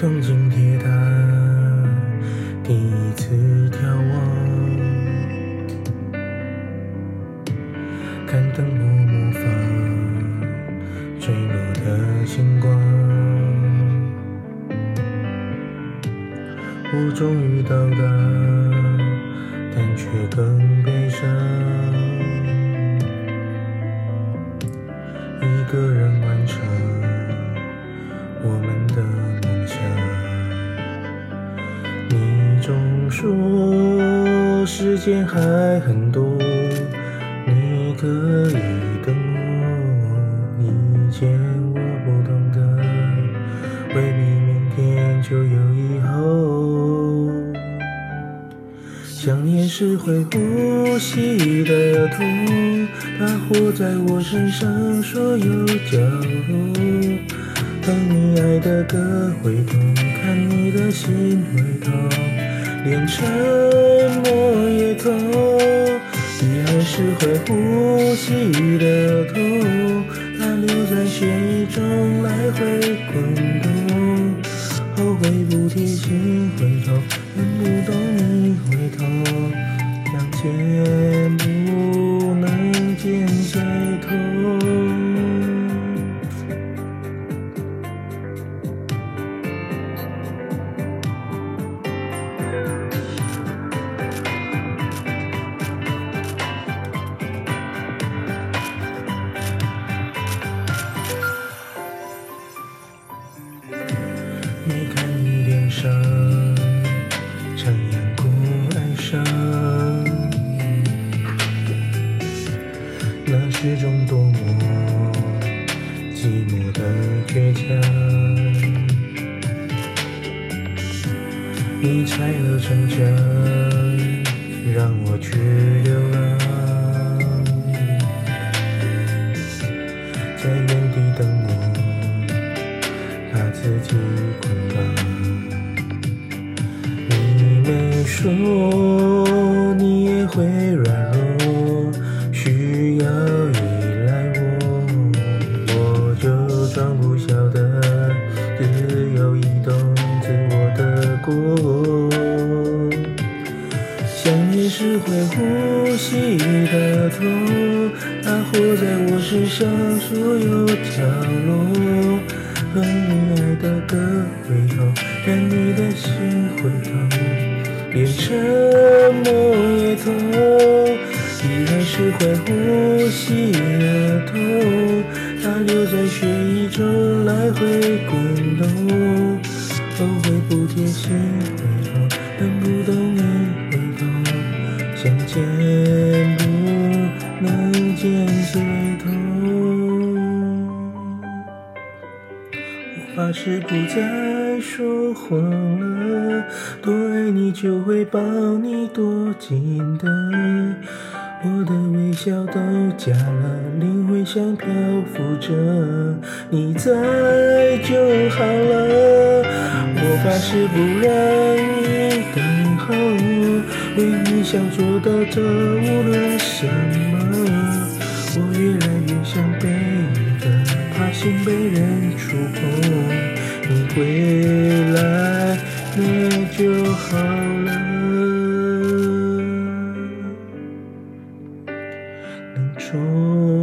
东京铁塔第一次眺望，看灯火模仿坠落的星光。我终于到达，但却更时间还很多，你可以等我。以前我不懂得，未必明天就有以后。想念是会呼吸的痛，它活在我身上所有角落。当你爱的歌会痛，看你的心会痛，连沉默也痛。你还是会呼吸的痛，它留在血液中来回滚动。后悔不贴心回头，恨不懂你回头，想见你看你脸上常阳过哀伤，那是种多么寂寞的倔强。你拆了城墙，让我去捆绑。你没说你也会软弱，需要依赖我，我就装不晓得自由移动自我的过。想念是会呼吸的痛，它活在我身上所有角落。和你爱的歌回头，看你的心会痛，连沉默也痛。依然是会呼吸的痛，它留在血液中来回滚动。后悔不贴心回头，等不懂你回头，想见不能见最发誓不再说谎了，多爱你就会抱你多紧的。我的微笑都假了，灵魂像漂浮着，你在就好了。我发誓不让你等候，为你想做的都无论来那就好了。能重